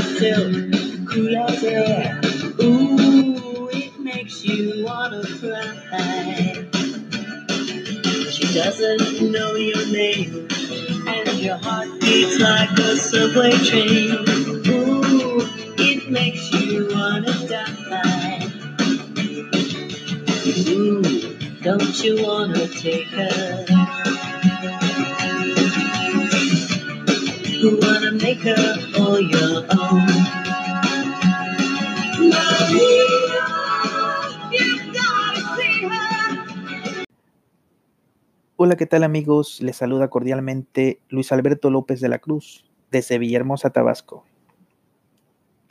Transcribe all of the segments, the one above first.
silk, cool air. Ooh, it makes you wanna cry. She doesn't know your name, and your heart beats like a subway train. Ooh, it makes you wanna die. Ooh, don't you wanna take her? Hola, ¿qué tal amigos? Les saluda cordialmente Luis Alberto López de la Cruz, desde Villahermosa, Tabasco.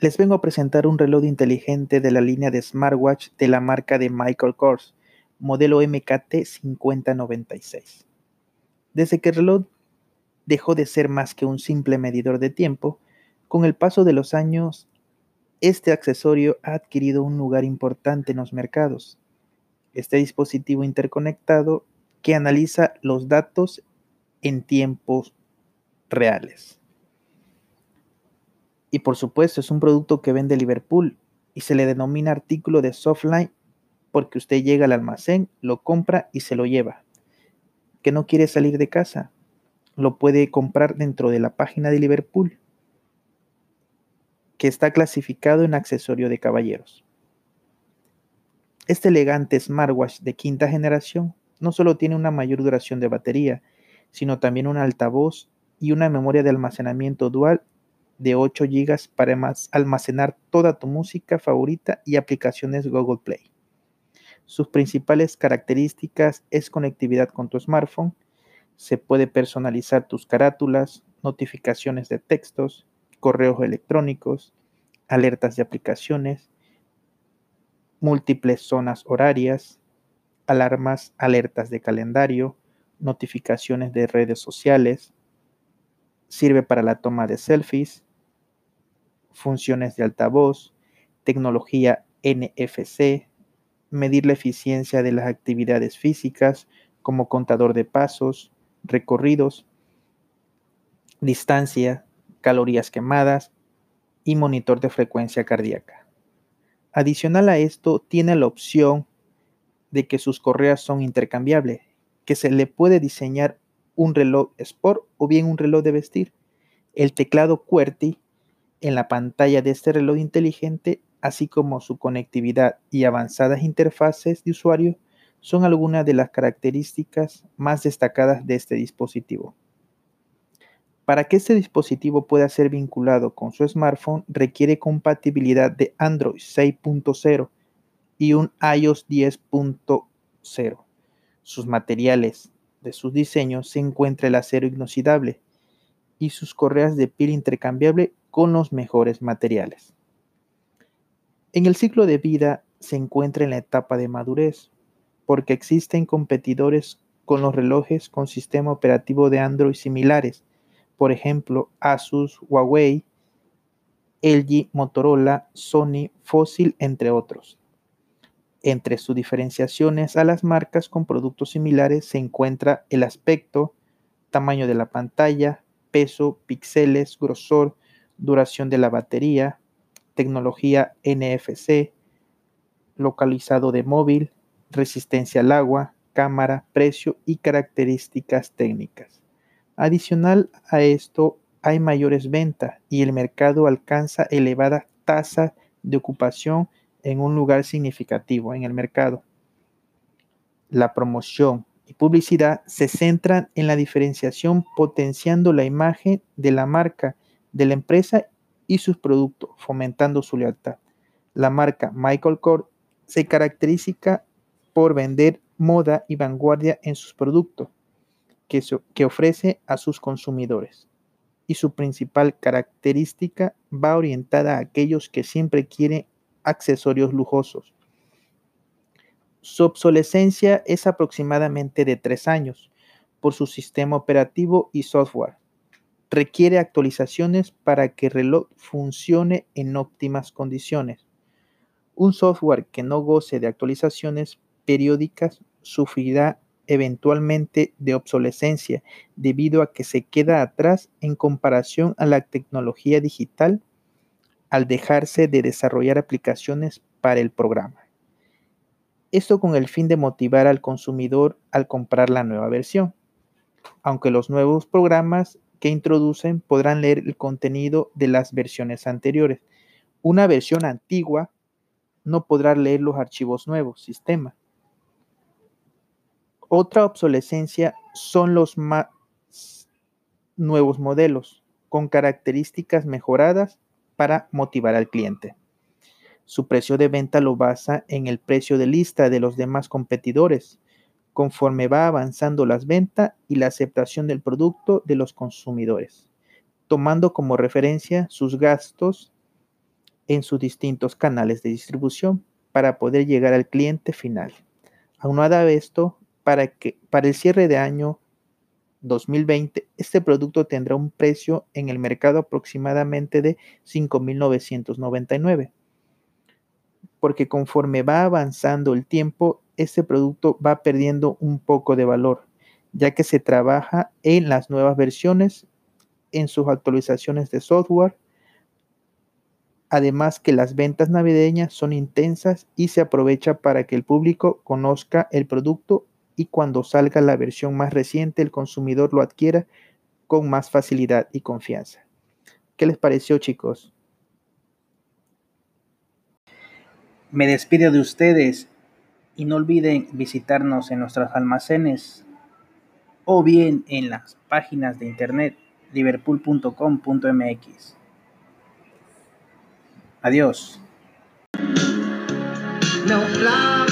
Les vengo a presentar un reloj inteligente de la línea de smartwatch de la marca de Michael Kors, modelo MKT 5096. Desde que el reloj dejó de ser más que un simple medidor de tiempo, con el paso de los años, este accesorio ha adquirido un lugar importante en los mercados. Este dispositivo interconectado que analiza los datos en tiempos reales. Y por supuesto es un producto que vende Liverpool y se le denomina artículo de softline porque usted llega al almacén, lo compra y se lo lleva. Que no quiere salir de casa, lo puede comprar dentro de la página de Liverpool, que está clasificado en accesorio de caballeros. Este elegante smartwatch de quinta generación no solo tiene una mayor duración de batería, sino también un altavoz y una memoria de almacenamiento dual de 8 GB para almacenar toda tu música favorita y aplicaciones Google Play. Sus principales características es conectividad con tu smartphone, se puede personalizar tus carátulas, notificaciones de textos, correos electrónicos, alertas de aplicaciones, múltiples zonas horarias, alarmas, alertas de calendario, notificaciones de redes sociales, sirve para la toma de selfies, funciones de altavoz, tecnología NFC, medir la eficiencia de las actividades físicas como contador de pasos, recorridos, distancia, calorías quemadas y monitor de frecuencia cardíaca. Adicional a esto, tiene la opción de que sus correas son intercambiables, que se le puede diseñar un reloj Sport o bien un reloj de vestir. El teclado QWERTY en la pantalla de este reloj inteligente, así como su conectividad y avanzadas interfaces de usuario, son algunas de las características más destacadas de este dispositivo. Para que este dispositivo pueda ser vinculado con su smartphone requiere compatibilidad de Android 6.0 y un iOS 10.0. Sus materiales de sus diseños se encuentra el acero inoxidable y sus correas de piel intercambiable con los mejores materiales. En el ciclo de vida se encuentra en la etapa de madurez, porque existen competidores con los relojes con sistema operativo de Android similares, por ejemplo Asus, Huawei, LG, Motorola, Sony, Fossil, entre otros. Entre sus diferenciaciones a las marcas con productos similares se encuentra el aspecto, tamaño de la pantalla, peso, píxeles, grosor, duración de la batería, tecnología NFC, localizado de móvil, resistencia al agua, cámara, precio y características técnicas. Adicional a esto, hay mayores ventas y el mercado alcanza elevada tasa de ocupación en un lugar significativo en el mercado. La promoción y publicidad se centran en la diferenciación potenciando la imagen de la marca, de la empresa y sus productos, fomentando su lealtad. La marca Michael Kors se caracteriza por vender moda y vanguardia en sus productos que, ofrece a sus consumidores. Y su principal característica va orientada a aquellos que siempre quieren accesorios lujosos. Su obsolescencia es aproximadamente de tres años por su sistema operativo y software. Requiere actualizaciones para que el reloj funcione en óptimas condiciones. Un software que no goce de actualizaciones periódicas sufrirá eventualmente de obsolescencia debido a que se queda atrás en comparación a la tecnología digital al dejarse de desarrollar aplicaciones para el programa. Esto con el fin de motivar al consumidor al comprar la nueva versión, aunque los nuevos programas que introducen podrán leer el contenido de las versiones anteriores. Una versión antigua no podrá leer los archivos nuevos, sistema. Otra obsolescencia son los más nuevos modelos con características mejoradas para motivar al cliente. Su precio de venta lo basa en el precio de lista de los demás competidores, conforme va avanzando las ventas y la aceptación del producto de los consumidores, tomando como referencia sus gastos en sus distintos canales de distribución para poder llegar al cliente final. Aunado a esto, para, que, para el cierre de año 2020, este producto tendrá un precio en el mercado aproximadamente de 5.999. Porque conforme va avanzando el tiempo, este producto va perdiendo un poco de valor, ya que se trabaja en las nuevas versiones, en sus actualizaciones de software, además que las ventas navideñas son intensas y se aprovecha para que el público conozca el producto y cuando salga la versión más reciente el consumidor lo adquiera con más facilidad y confianza. ¿Qué les pareció chicos? Me despido de ustedes y no olviden visitarnos en nuestros almacenes o bien en las páginas de internet liverpool.com.mx. Adiós. No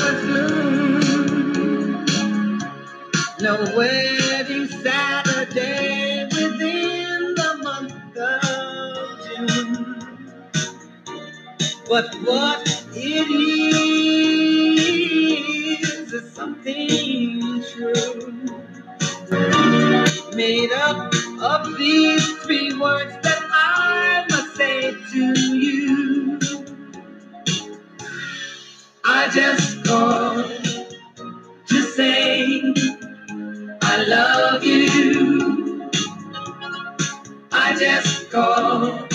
wedding Saturday within the month of June. But what it is is something true. Made up of these three words that I must say to you. I just I love you. I just called